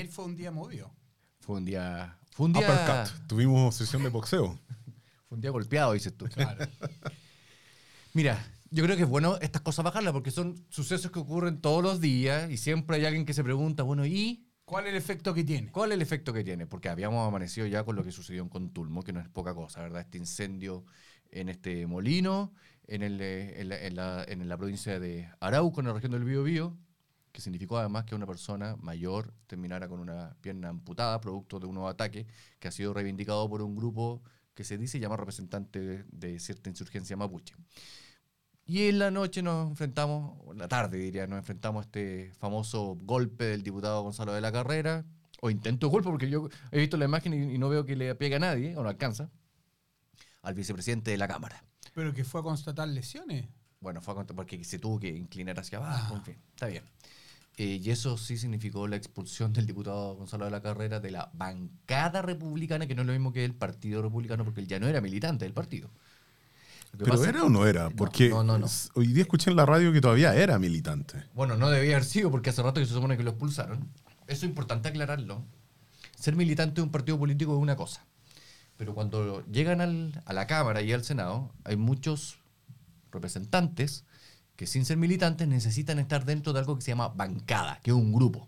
ayer fue un día movido. Fue un día. Fue un día. Uppercut. Tuvimos sesión de boxeo. Fue un día golpeado, dices tú. Mira, yo creo que es bueno estas cosas bajarlas porque son sucesos que ocurren todos los días y siempre hay alguien que se pregunta, bueno, ¿y ¿Cuál es el efecto que tiene? cuál es el efecto que tiene? Porque habíamos amanecido ya con lo que sucedió en Contulmo, que no es poca cosa, ¿verdad? Este incendio en este molino, en, el, eh, en, la, en la- en la provincia de Arauco, en la región del Biobío, que significó además que una persona mayor terminara con una pierna amputada, producto de un nuevo ataque, que ha sido reivindicado por un grupo que se dice llama representante de, cierta insurgencia mapuche. Y en la noche nos enfrentamos, o en la tarde diría, nos enfrentamos a este famoso golpe del diputado Gonzalo de la Carrera, o intento de golpe, porque yo he visto la imagen y, no veo que le pegue a nadie, o no alcanza, al vicepresidente de la Cámara. Pero que fue a constatar lesiones. Bueno, fue a porque se tuvo que inclinar hacia abajo, Ah. en fin, está bien. Eh, y eso sí significó la expulsión del diputado Gonzalo de la Carrera de la bancada republicana, que no es lo mismo que el Partido Republicano, porque él ya no era militante del partido. ¿Pero pasa- era o no era? Porque no, no, no. s- hoy día escuché en la radio que todavía era militante. Bueno, no debía haber sido porque hace rato que se supone que lo expulsaron. Eso es importante aclararlo. Ser militante de un partido político es una cosa. Pero cuando llegan al- a la Cámara y al Senado, hay muchos representantes que sin ser militantes necesitan estar dentro de algo que se llama bancada, que es un grupo.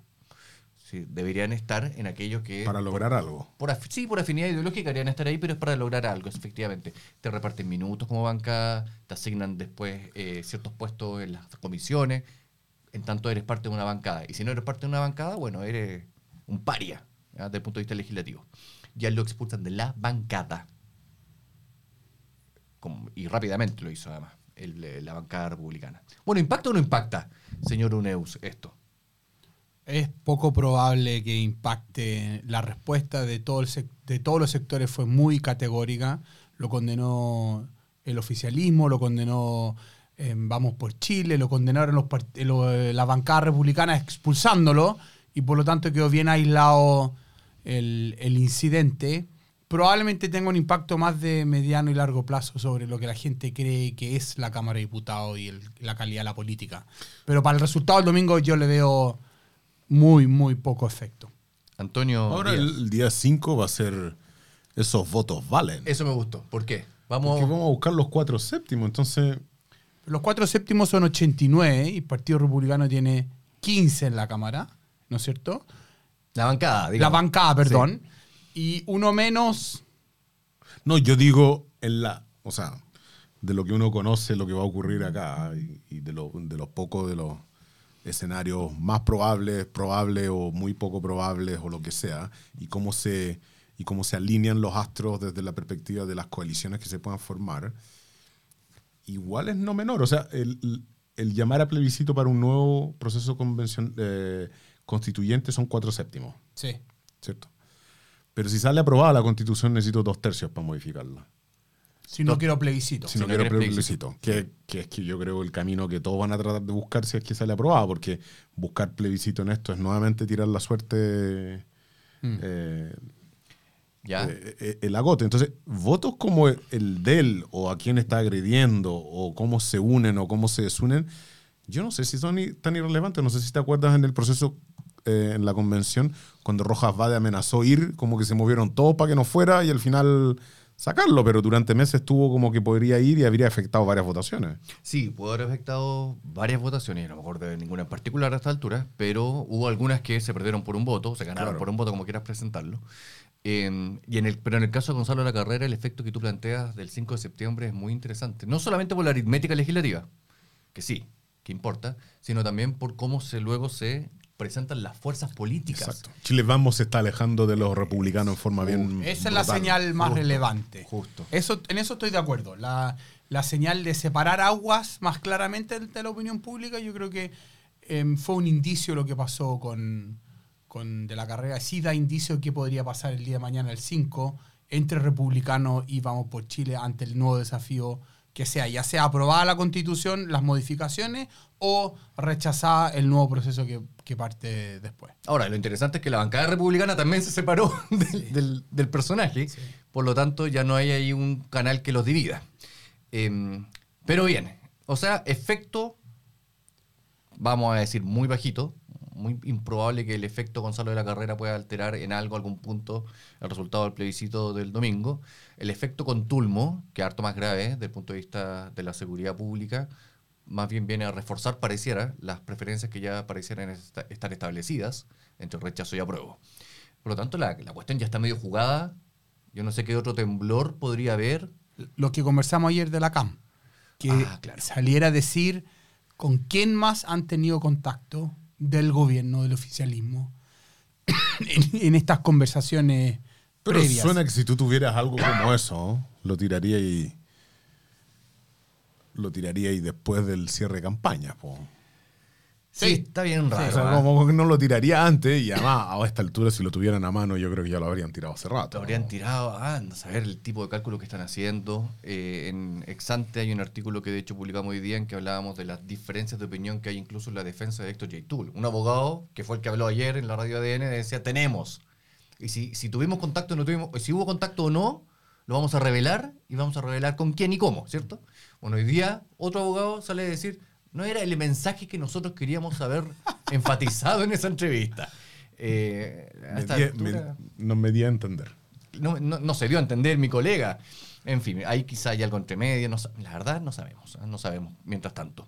Sí, deberían estar en aquellos que... Para lograr algo. Por sí, por afinidad ideológica deberían estar ahí, pero es para lograr algo, efectivamente. Te reparten minutos como bancada, te asignan después eh, ciertos puestos en las comisiones, en tanto eres parte de una bancada. Y si no eres parte de una bancada, bueno, eres un paria, ¿ya? desde el punto de vista legislativo. Ya lo expulsan de la bancada. Como- y rápidamente lo hizo además, la bancada republicana. Bueno, ¿impacta o no impacta, señor Uneus, esto? Es poco probable que impacte la respuesta de, todo el de todos los sectores fue muy categórica. Lo condenó el oficialismo, lo condenó eh, Vamos por Chile, lo condenaron los la bancada republicana expulsándolo y por lo tanto quedó bien aislado el, el incidente. Probablemente tenga un impacto más de mediano y largo plazo sobre lo que la gente cree que es la Cámara de Diputados y el- la calidad de la política. Pero para el resultado del domingo yo le veo muy, muy poco efecto. Antonio. Ahora Díaz. el, el día 5 va a ser esos votos valen. Eso me gustó. ¿Por qué? Vamos. Porque vamos a buscar los cuatro séptimos. Entonces, Los cuatro séptimos son 89 y el Partido Republicano tiene 15 en la Cámara, ¿no es cierto? La bancada, La digamos. bancada, perdón. Y uno menos, no, yo digo en la, o sea, de lo que uno conoce, lo que va a ocurrir acá y, y de, lo- de los pocos de los escenarios más probables, probables o muy poco probables o lo que sea, y cómo se y cómo se alinean los astros desde la perspectiva de las coaliciones que se puedan formar, igual es no menor. O sea, el, el- llamar a plebiscito para un nuevo proceso convencion- eh, constituyente son cuatro séptimos, sí. ¿cierto? Pero si sale aprobada la constitución, necesito dos tercios para modificarla. Si no quiero plebiscito. Si no, no quiero plebiscito. Que, que es que yo creo el camino que todos van a tratar de buscar si es que sale aprobada, porque buscar plebiscito en esto es nuevamente tirar la suerte Mm. eh, Ya. eh, eh, el agote. Entonces, votos como el de él, o a quién está agrediendo, o cómo se unen o cómo se desunen, yo no sé si son tan irrelevantes. No sé si te acuerdas en el proceso, eh, en la convención, cuando Rojas Vade amenazó ir, como que se movieron todos para que no fuera y al final sacarlo, pero durante meses estuvo como que podría ir y habría afectado varias votaciones. Sí, pudo haber afectado varias votaciones, no me acuerdo de ninguna en particular a esta altura, pero hubo algunas que se perdieron por un voto, se ganaron Claro. por un voto, como quieras presentarlo. Eh, y en el, pero en el caso de Gonzalo de la Carrera, el efecto que tú planteas del 5 de septiembre es muy interesante. No solamente por la aritmética legislativa, que sí, que importa, sino también por cómo se luego se presentan las fuerzas políticas. Exacto. Chile Vamos se está alejando de los republicanos en forma bien. Esa es la brutal. señal más Justo, relevante. justo. Eso, en eso estoy de acuerdo. La, la señal de separar aguas más claramente de la opinión pública, yo creo que em, fue un indicio lo que pasó con, con de la carrera. Sí da indicio de qué podría pasar el día de mañana, el 5, entre republicanos y Vamos por Chile ante el nuevo desafío que sea, ya sea aprobada la constitución, las modificaciones, o rechazada el nuevo proceso que, que parte después. Ahora, lo interesante es que la bancada republicana también se separó del, del- del personaje, por lo tanto ya no hay ahí un canal que los divida. Em, pero bien, o sea, efecto, vamos a decir muy bajito, muy improbable que el efecto Gonzalo de la Carrera pueda alterar en algo, algún punto, el resultado del plebiscito del domingo. El efecto Contulmo, que es harto más grave desde el punto de vista de la seguridad pública, más bien viene a reforzar, pareciera, las preferencias que ya parecieran esta- estar establecidas entre rechazo y apruebo. Por lo tanto, la, la cuestión ya está medio jugada. Yo no sé qué otro temblor podría haber. Lo que conversamos ayer de la CAM. Que Ah, claro. saliera a decir con quién más han tenido contacto del gobierno, del oficialismo, en, en estas conversaciones Pero previas. suena que si tú tuvieras algo como eso, lo tiraría y. Lo tiraría y después del cierre de campaña. po. Sí, está bien raro. O sea, ¿ah? como que no lo tiraría antes y además a esta altura si lo tuvieran a mano yo creo que ya lo habrían tirado hace rato. Lo habrían tirado, ah, a saber el tipo de cálculo que están haciendo. Eh, en Exante hay un artículo que de hecho publicamos hoy día en que hablábamos de las diferencias de opinión que hay incluso en la defensa de Héctor Yaitul. Un abogado que fue el que habló ayer en la radio ADN decía, tenemos. Y si, si tuvimos contacto o no tuvimos, si hubo contacto o no, lo vamos a revelar y vamos a revelar con quién y cómo, ¿cierto? Bueno, hoy día otro abogado sale a decir, no era el mensaje que nosotros queríamos haber enfatizado en esa entrevista. Eh, Me di- altura- me- no me di a entender. no, no- no se dio a entender mi colega. En fin, ahí quizá hay algo entre medio, no la verdad no sabemos, ¿eh? no sabemos mientras tanto.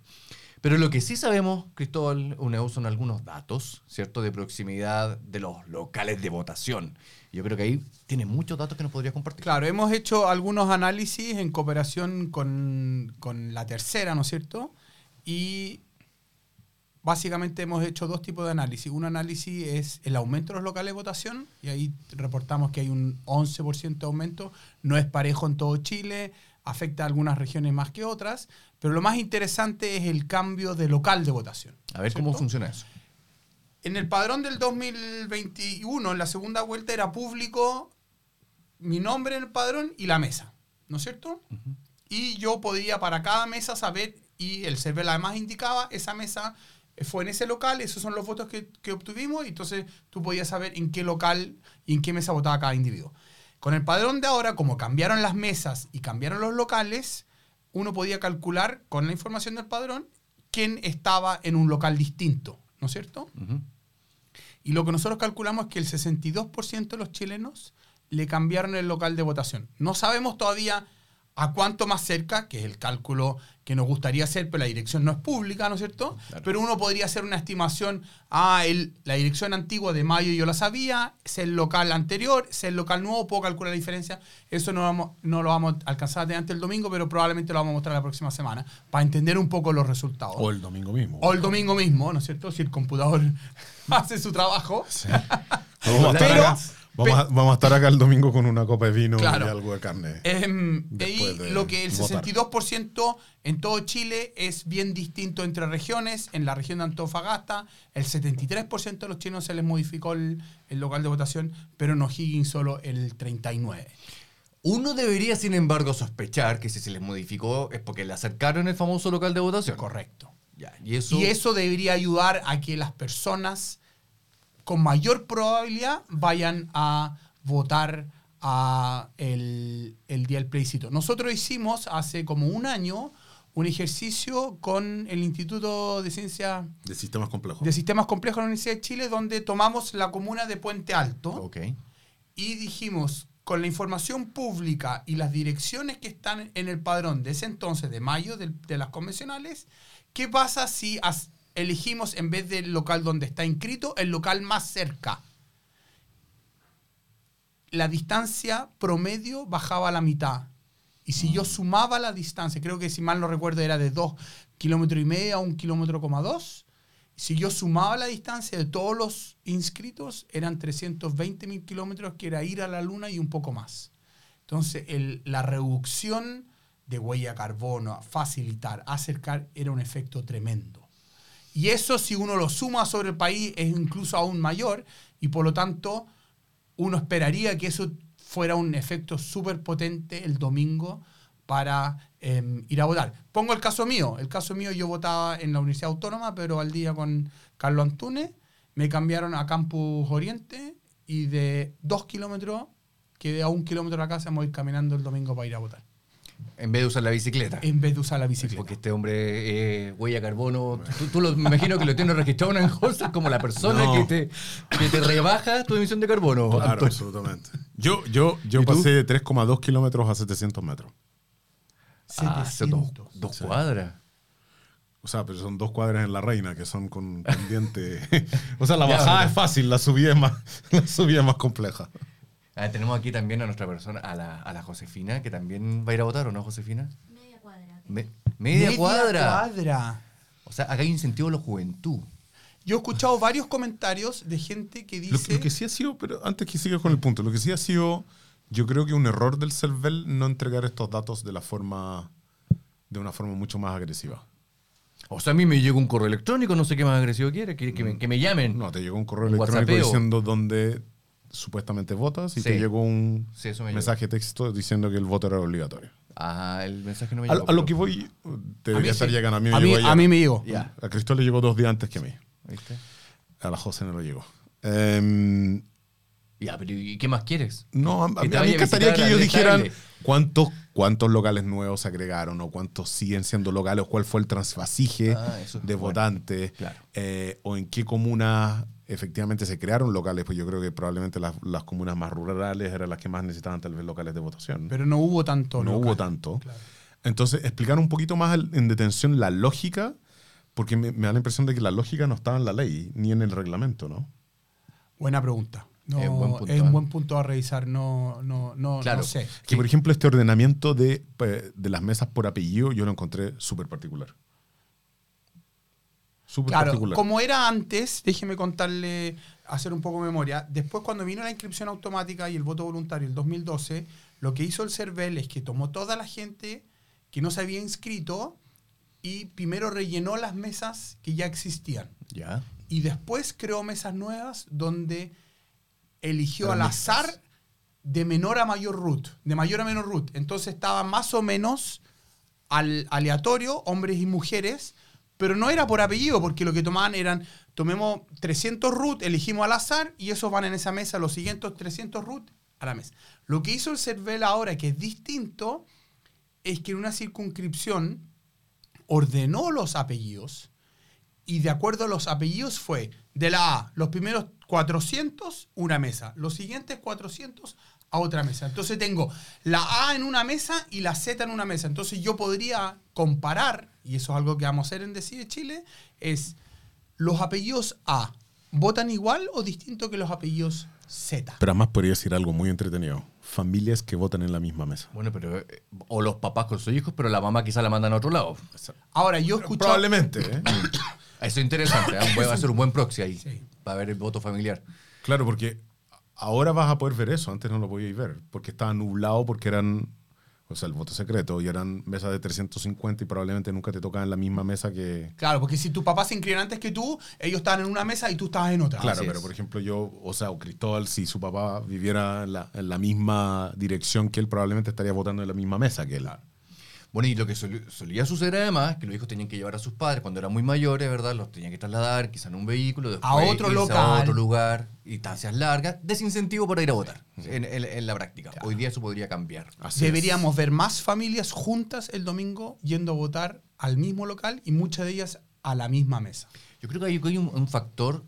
Pero lo que sí sabemos, Cristóbal Uneu, son algunos datos, ¿cierto?, de proximidad de los locales de votación. Yo creo que ahí tiene muchos datos que nos podría compartir. Claro, hemos hecho algunos análisis en cooperación con, con la tercera, ¿no es cierto? Y básicamente hemos hecho dos tipos de análisis. Un análisis es el aumento de los locales de votación, y ahí reportamos que hay un 11% de aumento. No es parejo en todo Chile, afecta a algunas regiones más que otras, pero lo más interesante es el cambio de local de votación. A ver cómo funciona eso. En el padrón del 2021, en la segunda vuelta, era público mi nombre en el padrón y la mesa, ¿no es cierto? Y yo podía para cada mesa saber, y el server además indicaba, esa mesa fue en ese local, esos son los votos que, que obtuvimos, y entonces tú podías saber en qué local y en qué mesa votaba cada individuo. Con el padrón de ahora, como cambiaron las mesas y cambiaron los locales, uno podía calcular con la información del padrón quién estaba en un local distinto, ¿no es cierto? Y lo que nosotros calculamos es que el 62% de los chilenos le cambiaron el local de votación. No sabemos todavía a cuánto más cerca, que es el cálculo que nos gustaría hacer, pero la dirección no es pública, ¿no es cierto? Claro. Pero uno podría hacer una estimación, ah, el, la dirección antigua de mayo yo la sabía, es el local anterior, es el local nuevo, puedo calcular la diferencia. Eso no, vamos, no lo vamos a alcanzar a antes el domingo, pero probablemente lo vamos a mostrar la próxima semana, para entender un poco los resultados. O el domingo mismo. O el domingo mismo, ¿no es cierto? Si el computador hace su trabajo. A Pero- vamos, a, vamos a estar acá el domingo con una copa de vino Claro. y algo de carne. Em, y de lo que el votar. 62% en todo Chile es bien distinto entre regiones. En la región de Antofagasta, el 73% de los chilenos se les modificó el, el local de votación, pero en O'Higgins solo el 39%. Uno debería, sin embargo, sospechar que si se les modificó es porque le acercaron el famoso local de votación. Correcto. Ya, y eso, Y eso debería ayudar a que las personas con mayor probabilidad vayan a votar a el, el día del plebiscito. Nosotros hicimos hace como un año un ejercicio con el Instituto de Ciencia De sistemas complejos. de Sistemas Complejos de la Universidad de Chile, donde tomamos la comuna de Puente Alto Ok. y dijimos, con la información pública y las direcciones que están en el padrón de ese entonces, de mayo, del- de, las convencionales, ¿qué pasa si as- elegimos en vez del local donde está inscrito, el local más cerca? La distancia promedio bajaba a la mitad. Y si yo sumaba la distancia, creo que si mal no recuerdo era de 2 kilómetros y medio a 1 kilómetro coma 2, si yo sumaba la distancia de todos los inscritos, eran 320 mil kilómetros, que era ir a la luna y un poco más. Entonces, la reducción de huella carbono, facilitar, acercar, era un efecto tremendo. Y eso, si uno lo suma sobre el país, es incluso aún mayor, y por lo tanto, uno esperaría que eso fuera un efecto súper potente el domingo para eh, ir a votar. Pongo el caso mío. El caso mío, yo votaba en la Universidad Autónoma, pero al día con Carlos Antunes, me cambiaron a Campus Oriente y de dos kilómetros, quedé a un kilómetro de la casa, me voy caminando el domingo para ir a votar. En vez de usar la bicicleta. en vez de usar la bicicleta. Porque este hombre eh, huella carbono. Tú, tú lo, me imagino que lo tienes registrado en Anheuser como la persona No. que, te, que te rebaja tu emisión de carbono. Claro, Antonio. absolutamente. Yo, yo, yo ¿Y tú? pasé de 3,2 kilómetros a 700 metros. Ah, dos, 700. dos cuadras. O sea, pero son dos cuadras en la reina que son con pendiente. o sea, la bajada es fácil, la subida es más, la subida es más compleja. Ah, tenemos aquí también a nuestra persona, a la, a la Josefina, que también va a ir a votar, ¿o no, Josefina? Media cuadra. Me- media, cuadra. cuadra. O sea, acá hay incentivo a la juventud. Yo he escuchado varios comentarios de gente que dice. lo que sí ha sido, pero antes que siga con el punto, lo que sí ha sido, yo creo que un error del CERVEL no entregar estos datos de la forma, de una forma mucho más agresiva. O sea, a mí me llegó un correo electrónico, no sé qué más agresivo quiere, que, que me, que me llamen. No, te llegó un correo Un electrónico whatsappeo. diciendo dónde supuestamente votas y Sí. te llegó un Sí, me mensaje de texto diciendo que el voto era obligatorio. Ah, el mensaje no me A, llegó. a lo que voy, a mí debería estar sí. llegando. A mí me a, mí, llegó a mí me llegó. A Cristóbal le llegó dos días antes que a mí. ¿Viste? A la José no le llegó. Em, Ya, pero ¿y qué más quieres? no, a, mí me encantaría que ellos dijeran cuántos, cuántos locales nuevos se agregaron o cuántos siguen siendo locales, o cuál fue el transvasije Ah, es de bueno. votantes, Claro. eh, o en qué comunas efectivamente se crearon locales, pues yo creo que probablemente las, las comunas más rurales eran las que más necesitaban tal vez locales de votación. Pero no hubo tanto. no local. hubo tanto. Claro. Entonces, explicar un poquito más en detención la lógica, porque me, me da la impresión de que la lógica no estaba en la ley ni en el reglamento, ¿no? Buena pregunta. No, Es buen punto, un buen punto a revisar. No, no, no, Claro. no sé. Que, por ejemplo, este ordenamiento de, eh, de las mesas por apellido yo lo encontré súper particular. Súper Claro, particular. como era antes, déjeme contarle, hacer un poco de memoria. Después, cuando vino la inscripción automática y el voto voluntario el 2012, lo que hizo el CERVEL es que tomó toda la gente que no se había inscrito y primero rellenó las mesas que ya existían. Ya. Y después creó mesas nuevas donde eligió al azar de menor a mayor root, de mayor a menor root. Entonces estaba más o menos al aleatorio, hombres y mujeres, pero no era por apellido, porque lo que tomaban eran, tomemos 300 root, elegimos al azar y esos van en esa mesa, los siguientes 300 root a la mesa. Lo que hizo el CERVEL ahora, que es distinto, es que en una circunscripción ordenó los apellidos y de acuerdo a los apellidos fue de la A, los primeros 400, una mesa, los siguientes 400 a otra mesa. Entonces tengo la A en una mesa y la Z en una mesa. Entonces yo podría comparar, y eso es algo que vamos a hacer en Decide Chile, es los apellidos A, ¿votan igual o distinto que los apellidos Z? Pero además podría decir algo muy entretenido. Familias que votan en la misma mesa. Bueno, pero. eh, O los papás con sus hijos, pero la mamá quizá la mandan a otro lado. Ahora, yo he escuchado... Probablemente, ¿eh? Eso es interesante. ¿eh? Va a ser un buen proxy ahí. Sí. Va a haber el voto familiar. Claro, porque ahora vas a poder ver eso. Antes no lo podíais ver. Porque estaba nublado, porque eran, o sea, el voto secreto, y eran mesas de 350 y probablemente nunca te tocaban en la misma mesa que... Claro, porque si tu papá se inscribió antes que tú, ellos estaban en una mesa y tú estabas en otra. Claro, Así pero es. por ejemplo yo, o sea, o Cristóbal, si su papá viviera en la, en la misma dirección que él, probablemente estaría votando en la misma mesa que él. Bueno, y lo que solía suceder además, que los hijos tenían que llevar a sus padres cuando eran muy mayores, ¿verdad? Los tenían que trasladar, quizá en un vehículo, después A otro local. a otro lugar, instancias largas, desincentivo para ir a votar en, en- en la práctica. Hoy día eso podría cambiar. Así Deberíamos ver más familias juntas el domingo yendo a votar al mismo local y muchas de ellas a la misma mesa. Yo creo que hay, hay un, un factor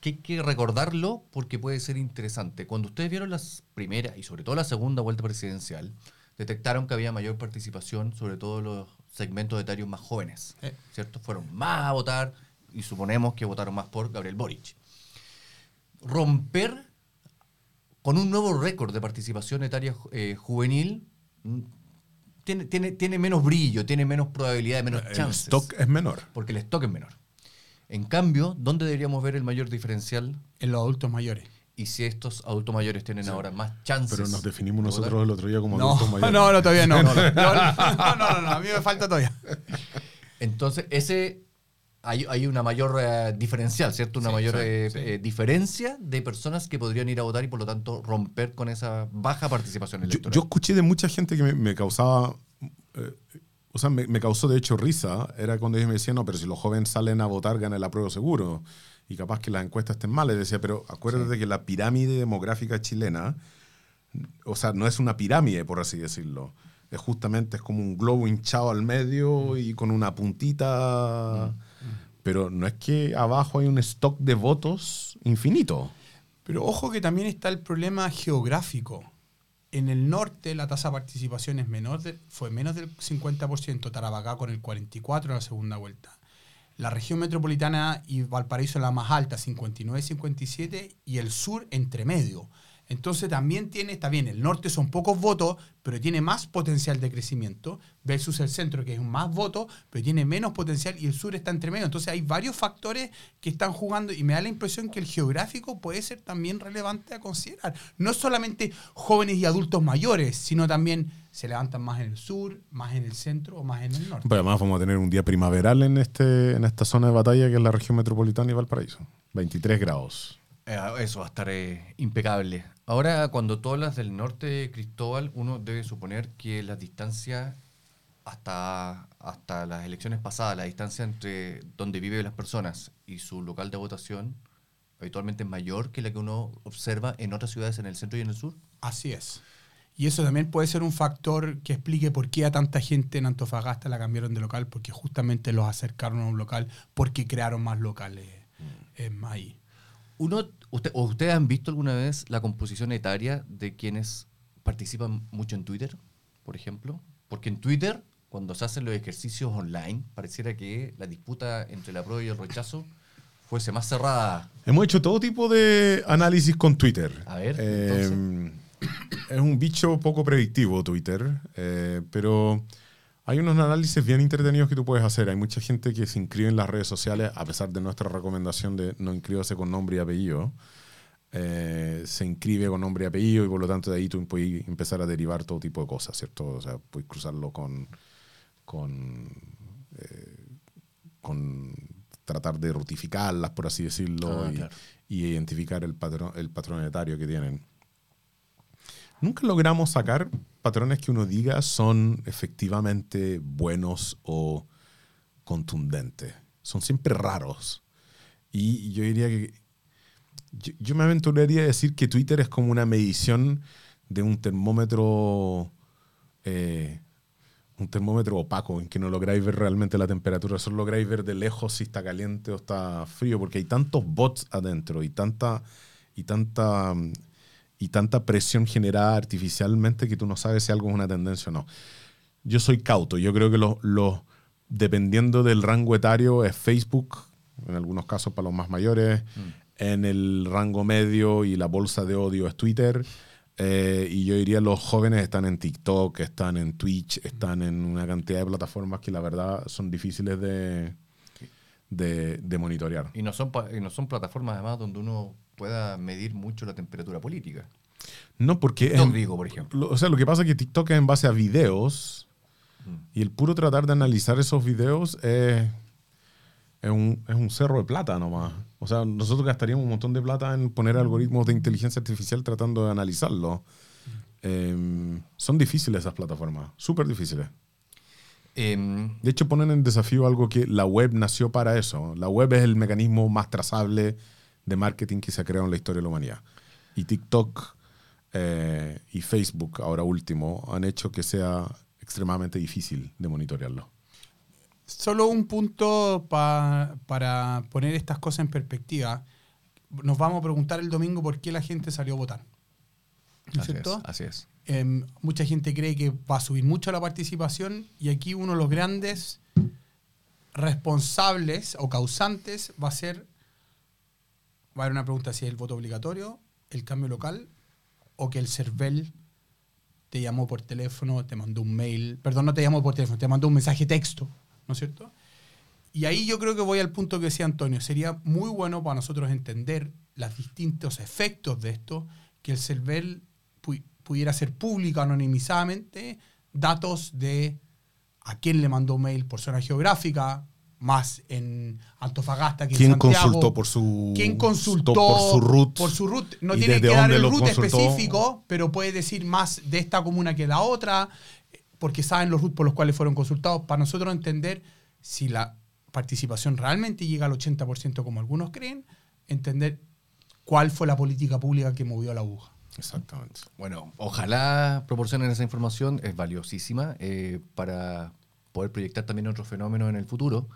que hay que recordarlo porque puede ser interesante. Cuando ustedes vieron las primeras y sobre todo la segunda vuelta presidencial, detectaron que había mayor participación, sobre todo en los segmentos etarios más jóvenes, Eh. ¿cierto? Fueron más a votar y suponemos que votaron más por Gabriel Boric. Romper con un nuevo récord de participación etaria eh, juvenil mm, tiene, tiene, tiene menos brillo, tiene menos probabilidad, menos El chances stock es menor. porque el stock es menor. En cambio, ¿dónde deberíamos ver el mayor diferencial? En los adultos mayores. Y si estos adultos mayores tienen ahora más chances. Pero nos definimos votar. nosotros el otro día como No, adultos mayores. no, no, todavía no. No, no, no, no, no, a mí me falta todavía. Entonces, ese hay, hay una mayor eh, diferencial, ¿cierto? Una Sí, mayor sí, eh, sí. eh, diferencia de personas que podrían ir a votar y por lo tanto romper con esa baja participación Yo, electoral. yo escuché de mucha gente que me, me causaba, eh, o sea, me, me causó de hecho risa, era cuando ellos me decían, no, pero si los jóvenes salen a votar, gana el apruebo seguro. Y capaz que las encuestas estén mal. Les decía, pero acuérdate que la pirámide demográfica chilena, o sea, no es una pirámide, por así decirlo. es justamente es como un globo hinchado al medio y con una puntita. Pero no es que abajo hay un stock de votos infinito. Pero ojo que también está el problema geográfico. En el norte la tasa de participación es menor de- fue menos del 50%, Tarapacá con el 44% en la segunda vuelta. La región metropolitana y Valparaíso la más alta, 59-57, y el sur entre medio. Entonces también tiene, está bien, el norte son pocos votos, pero tiene más potencial de crecimiento, versus el centro, que es más votos, pero tiene menos potencial, y el sur está entre medio. Entonces hay varios factores que están jugando, y me da la impresión que el geográfico puede ser también relevante a considerar. No solamente jóvenes y adultos mayores, sino también se levantan más en el sur, más en el centro o más en el norte. Pero además vamos a tener un día primaveral en, este, en esta zona de batalla que es la región metropolitana y Valparaíso. 23 grados. Eh, Eso va a estar eh, impecable. Ahora, cuando tú hablas del norte de Cristóbal, uno debe suponer que la distancia hasta, hasta las elecciones pasadas, la distancia entre donde viven las personas y su local de votación, habitualmente es mayor que la que uno observa en otras ciudades en el centro y en el sur. Así es. Y eso también puede ser un factor que explique por qué a tanta gente en Antofagasta la cambiaron de local, porque justamente los acercaron a un local, porque crearon más locales eh, ahí. Uno, usted, ¿o ¿Ustedes han visto alguna vez la composición etaria de quienes participan mucho en Twitter, por ejemplo? Porque en Twitter, cuando se hacen los ejercicios online, pareciera que la disputa entre la prueba y el rechazo fuese más cerrada. Hemos hecho todo tipo de análisis con Twitter. A ver, Eh, es un bicho poco predictivo Twitter, eh, pero hay unos análisis bien entretenidos que tú puedes hacer. Hay mucha gente que se inscribe en las redes sociales, a pesar de nuestra recomendación de no inscribirse con nombre y apellido. eh, se inscribe con nombre y apellido y por lo tanto de ahí tú puedes empezar a derivar todo tipo de cosas, ¿cierto? O sea, puedes cruzarlo con, con, eh, con tratar de rutificarlas, por así decirlo, Ah, y, claro. y identificar el patrón, el patrón etario que tienen. Nunca logramos sacar patrones que uno diga son efectivamente buenos o contundentes. Son siempre raros. Y yo diría que. Yo, me aventuraría a decir que Twitter es como una medición de un termómetro. eh, un termómetro opaco, en que no lográis ver realmente la temperatura, solo lográis ver de lejos si está caliente o está frío, porque hay tantos bots adentro y tanta. y tanta. Mm, y tanta presión generada artificialmente que tú no sabes si algo es una tendencia o no. Yo soy cauto. Yo creo que los, los- dependiendo del rango etario, es Facebook, en algunos casos para los más mayores, en el rango medio y la bolsa de odio es Twitter. eh, y yo diría los jóvenes están en TikTok, están en Twitch, están en una cantidad de plataformas que la verdad son difíciles de, de, de monitorear. Y no, son, y no son plataformas además donde uno pueda medir mucho la temperatura política. No, porque... TikTok, en- digo, por ejemplo. lo- o sea, lo que pasa es que TikTok es en base a videos y el puro tratar de analizar esos videos es, es, un, es un cerro de plata nomás. O sea, nosotros gastaríamos un montón de plata en poner algoritmos de inteligencia artificial tratando de analizarlo. Em, son difíciles esas plataformas, súper difíciles. Em, De hecho, ponen en desafío algo que la web nació para eso. La web es el mecanismo más trazable de marketing que se ha creado en la historia de la humanidad. Y TikTok eh, y Facebook, ahora último, han hecho que sea extremadamente difícil de monitorearlo. Solo un punto pa- para poner estas cosas en perspectiva. Nos vamos a preguntar el domingo por qué la gente salió a votar. ¿No es así, es, cierto? así es. Em, mucha gente cree que va a subir mucho la participación y aquí uno de los grandes responsables o causantes va a ser, va a haber una pregunta si es el voto obligatorio, el cambio local o que el CERVEL te llamó por teléfono, te mandó un mail, perdón, no te llamó por teléfono, te mandó un mensaje texto, ¿no es cierto? Y ahí yo creo que voy al punto que decía Antonio, sería muy bueno para nosotros entender los distintos efectos de esto, que el CERVEL pu- pudiera hacer público anonimizadamente datos de a quién le mandó mail por zona geográfica, más en Antofagasta que en ¿Quién Santiago. consultó por su ¿Quién consultó por su root? Por su root. No ¿Y tiene que dar el root consultó? específico, pero puede decir más de esta comuna que la otra, porque saben los roots por los cuales fueron consultados. Para nosotros entender si la participación realmente llega al 80% como algunos creen, entender cuál fue la política pública que movió la aguja. Exactamente. Bueno, ojalá proporcionen esa información, es valiosísima eh, para poder proyectar también otros fenómenos en el futuro.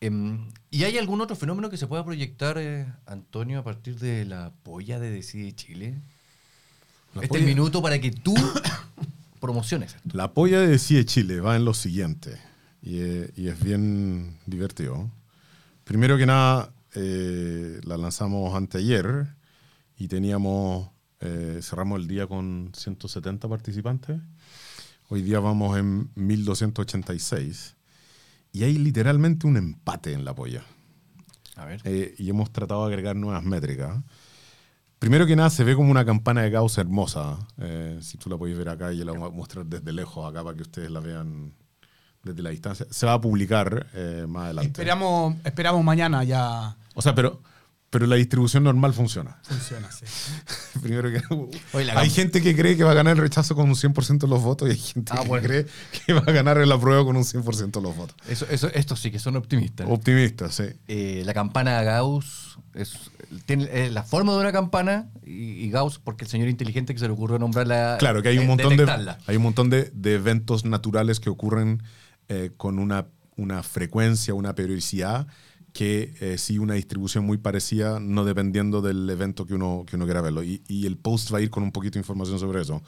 Em, ¿Y hay algún otro fenómeno que se pueda proyectar, eh, Antonio, a partir de la polla de Decide Chile? La este es polla- minuto para que tú promociones esto. La polla de Decide Chile va en lo siguiente, y, eh, y es bien divertido. Primero que nada, eh, la lanzamos anteayer y teníamos, eh, cerramos el día con 170 participantes. Hoy día vamos en 1286 y hay literalmente un empate en la polla. A ver. Eh, y hemos tratado de agregar nuevas métricas. Primero que nada, se ve como una campana de Gauss hermosa. Eh, si tú la podéis ver acá, yo la voy a mostrar desde lejos acá para que ustedes la vean desde la distancia. Se va a publicar eh, más adelante. Esperamos, esperamos mañana ya O sea, pero, pero la distribución normal funciona. funciona. sí. Primero que Oye, hay gente que cree que va a ganar el rechazo con un 100% de los votos y hay gente Ah, que bueno. cree que va a ganar el apruebo con un 100% de los votos. Eso, eso, estos sí que son optimistas. Optimistas, sí. Eh, la campana Gauss es, tiene eh, la forma de una campana y, y Gauss porque el señor inteligente que se le ocurrió nombrarla. Claro, que hay un eh, montón, de, hay un montón de, de eventos naturales que ocurren eh, con una, una frecuencia, una periodicidad que eh, sí una distribución muy parecida, no dependiendo del evento que uno, que uno quiera verlo. Y, y el post va a ir con un poquito de información sobre eso.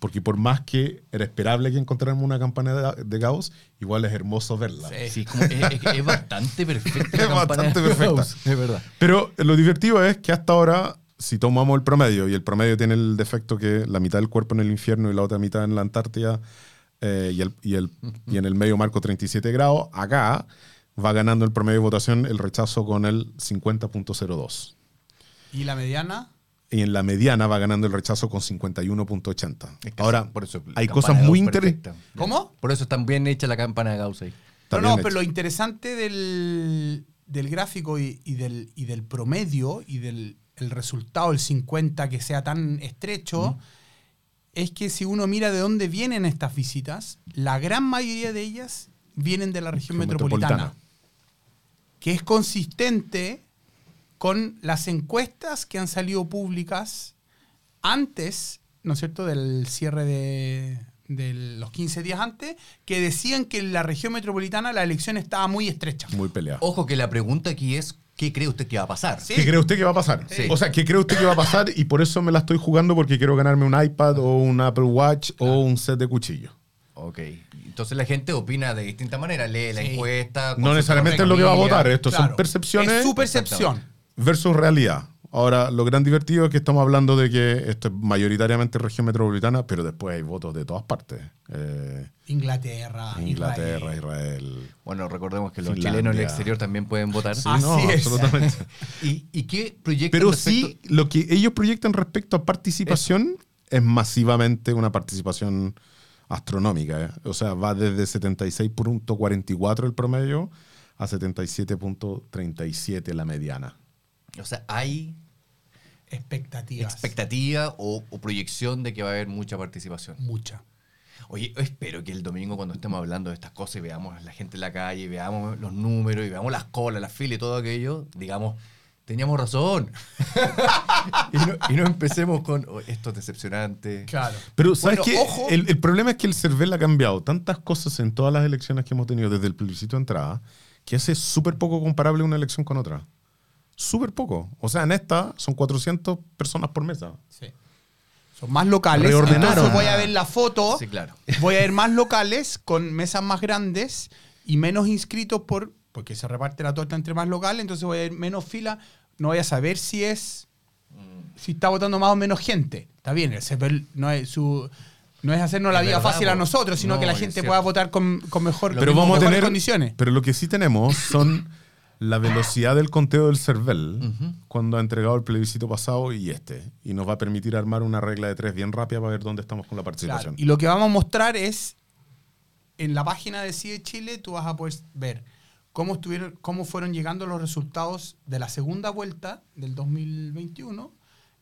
Porque por más que era esperable que encontráramos una campana de, de Gauss, igual es hermoso verla. Sí, es, como- es- es- es bastante perfecta. Es bastante perfecta. Gauss, es verdad. Pero lo divertido es que hasta ahora, si tomamos el promedio, y el promedio tiene el defecto que la mitad del cuerpo en el infierno y la otra mitad en la Antártida, eh, y, el, y, el- y en el medio marco 37 grados, acá va ganando el promedio de votación el rechazo con el 50.02. ¿Y la mediana? Y en la mediana va ganando el rechazo con 51.80. Es que Ahora, por eso hay cosas muy interesantes. ¿Cómo? Por eso bien hecha la campana de Gauss ahí. No, Está no, pero lo interesante del, del gráfico y, y del, y del promedio y del el resultado, el 50, que sea tan estrecho, es que si uno mira de dónde vienen estas visitas, la gran mayoría de ellas vienen de la región Región metropolitana, metropolitana. Que es consistente con las encuestas que han salido públicas antes, ¿no es cierto?, del cierre de, de los 15 días antes, que decían que en la región metropolitana la elección estaba muy estrecha. Muy peleado. Ojo que la pregunta aquí es: ¿qué cree usted que va a pasar? Sí. ¿Qué cree usted que va a pasar? Sí. O sea, ¿qué cree usted que va a pasar? Y por eso me la estoy jugando porque quiero ganarme un iPad o un Apple Watch o un set de cuchillos. Ok. Entonces la gente opina de distinta manera. Lee la Sí. encuesta. No necesariamente es lo que va a votar. Esto Claro, son percepciones Es su percepción. versus realidad. Ahora, lo gran divertido es que estamos hablando de que esto es mayoritariamente región metropolitana, pero después hay votos de todas partes. Eh, Inglaterra, Inglaterra, Israel. Israel. Bueno, recordemos que los Finlandia. chilenos en el exterior también pueden votar. Sí, Así no, es. absolutamente. ¿Y, y qué proyectan Pero respecto- sí, lo que ellos proyectan respecto a participación es masivamente una participación astronómica. ¿eh? O sea, va desde 76.44 el promedio a 77.37 la mediana. O sea, hay Expectativas. expectativa o, o proyección de que va a haber mucha participación. Mucha. Oye, espero que el domingo cuando estemos hablando de estas cosas y veamos a la gente en la calle, veamos los números y veamos las colas, las filas y todo aquello, digamos, teníamos razón. y, no, y no empecemos con "Oh, esto es decepcionante. Claro. Pero, ¿sabes Bueno, qué? ojo. El, el problema es que el CERVEL ha cambiado tantas cosas en todas las elecciones que hemos tenido desde el plebiscito de entrada que hace súper poco comparable una elección con otra. Súper poco. O sea, en esta son 400 personas por mesa. Sí. Son más locales. Reordenaron. Entonces voy a ver la foto. Sí, claro. Voy a ver más locales con mesas más grandes y menos inscritos por porque se reparte la torta entre más locales, entonces voy a ver menos fila, no voy a saber si es si está votando más o menos gente. Está bien, el CEPEL no es su no es hacernos la vida verdad, fácil a nosotros, sino No, que la gente pueda votar con, con mejor Pero vamos a tener condiciones. Pero lo que sí tenemos son la velocidad del conteo del CERVEL cuando ha entregado el plebiscito pasado y este. Y nos va a permitir armar una regla de tres bien rápida para ver dónde estamos con la Claro, participación. Y lo que vamos a mostrar es, en la página de CIE Chile, tú vas a poder ver cómo, estuvieron, cómo fueron llegando los resultados de la segunda vuelta del 2021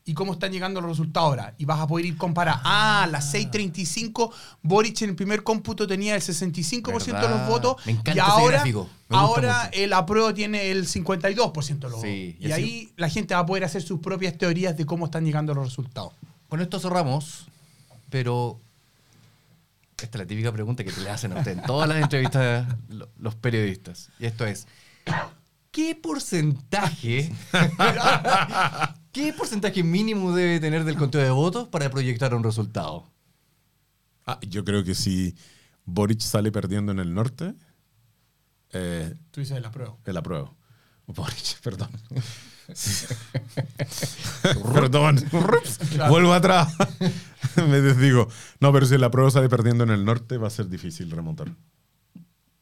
y cómo están llegando los resultados ahora. Y vas a poder ir comparar. Ah, a las 6.35, Boric en el primer cómputo tenía el 65% de los ¿Verdad? votos. Me encanta y ahora. Me ahora mucho. el apruebo tiene el 52% de los Sí, votos. y ahí la gente va a poder hacer sus propias teorías de cómo están llegando los resultados. con esto cerramos, pero esta es la típica pregunta que te le hacen a usted en todas las entrevistas lo- los periodistas. Y esto es, ¿qué porcentaje, qué porcentaje mínimo debe tener del conteo de votos para proyectar un resultado? Ah, yo creo que si Boric sale perdiendo en el norte, eh, Tú dices la prueba. el apruebo. Boric, perdón. perdón. Vuelvo atrás. Me desdigo. No, pero si el apruebo sale perdiendo en el norte, va a ser difícil remontar.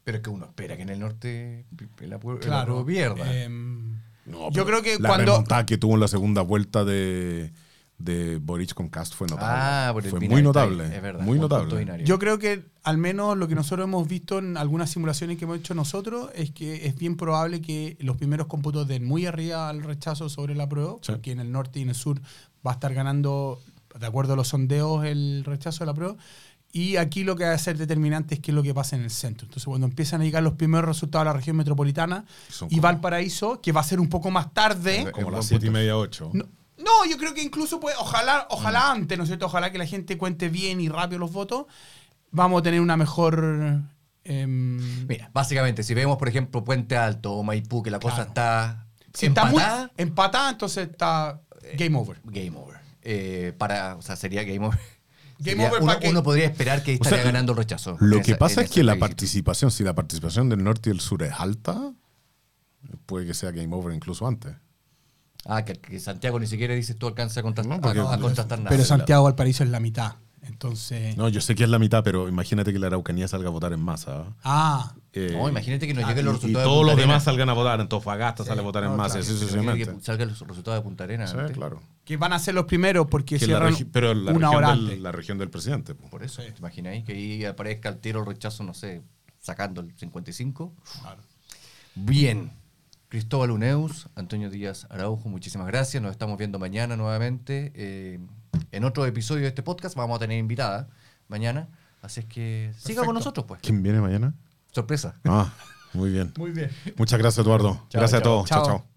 Pero es que uno espera que en el norte el apruebo, el Claro. pierda. em, No, Yo creo que la cuando- remontada que tuvo en la segunda vuelta de, de Boric con Cast fue notable. Ah, por el fue binario, muy notable. es verdad, muy notable. Yo creo que al menos lo que nosotros hemos visto en algunas simulaciones que hemos hecho nosotros es que es bien probable que los primeros cómputos den muy arriba al rechazo sobre la prueba, Sí. porque en el norte y en el sur va a estar ganando, de acuerdo a los sondeos, el rechazo de la prueba. Y aquí lo que va a ser determinante es qué es lo que pasa en el centro. Entonces, cuando empiezan a llegar los primeros resultados a la región metropolitana Son y como- Valparaíso, que va a ser un poco más tarde. Como buen las siete y media, ocho. No, no, yo creo que incluso puede, ojalá, ojalá Mm. antes, ¿no es cierto? Ojalá que la gente cuente bien y rápido los votos. Vamos a tener una mejor. em, Mira, básicamente, si vemos, por ejemplo, Puente Alto o Maipú, que la cosa está si está muy empatada, empatada, entonces está game over. game over. Eh, para, o sea, sería game over. Game Sería- over uno, para que- uno podría esperar que O estaría sea, ganando el rechazo. Lo que esa- pasa es que la plebiscito. participación, si la participación del norte y del sur es alta, puede que sea game over incluso antes. Ah, que, que Santiago ni siquiera dice tú alcanzas a contrastar, No, porque- a, a contrastar nada. Pero Santiago Valparaíso es la mitad. Entonces. No, yo sé que es la mitad, pero imagínate que la Araucanía salga a votar en masa. ¿ah? Ah, Eh, No, imagínate que nos ah, lleguen los resultados Y de todos Punta los demás salgan a votar. Antofagasta sale a votar en masa, claro. sucesivamente. que salgan los resultados de Punta Arenas. Sí, antes. claro. que van a ser los primeros porque Que la cierran regi- pero la una región, hora del, antes. la región del presidente. po. Por eso, ¿te imagináis que ahí aparezca el tiro el rechazo, no sé, sacando el 55? Claro. Bien. Cristóbal Uneus, Antonio Díaz Araujo, muchísimas gracias. Nos estamos viendo mañana nuevamente. Eh, en otro episodio de este podcast vamos a tener invitada mañana. Así es que siga con nosotros, pues. ¿Quién viene mañana? Sorpresa. Ah, muy bien. Muy bien. Muchas gracias, Eduardo. Chao, gracias chao. a todos. chao. Chao. chao.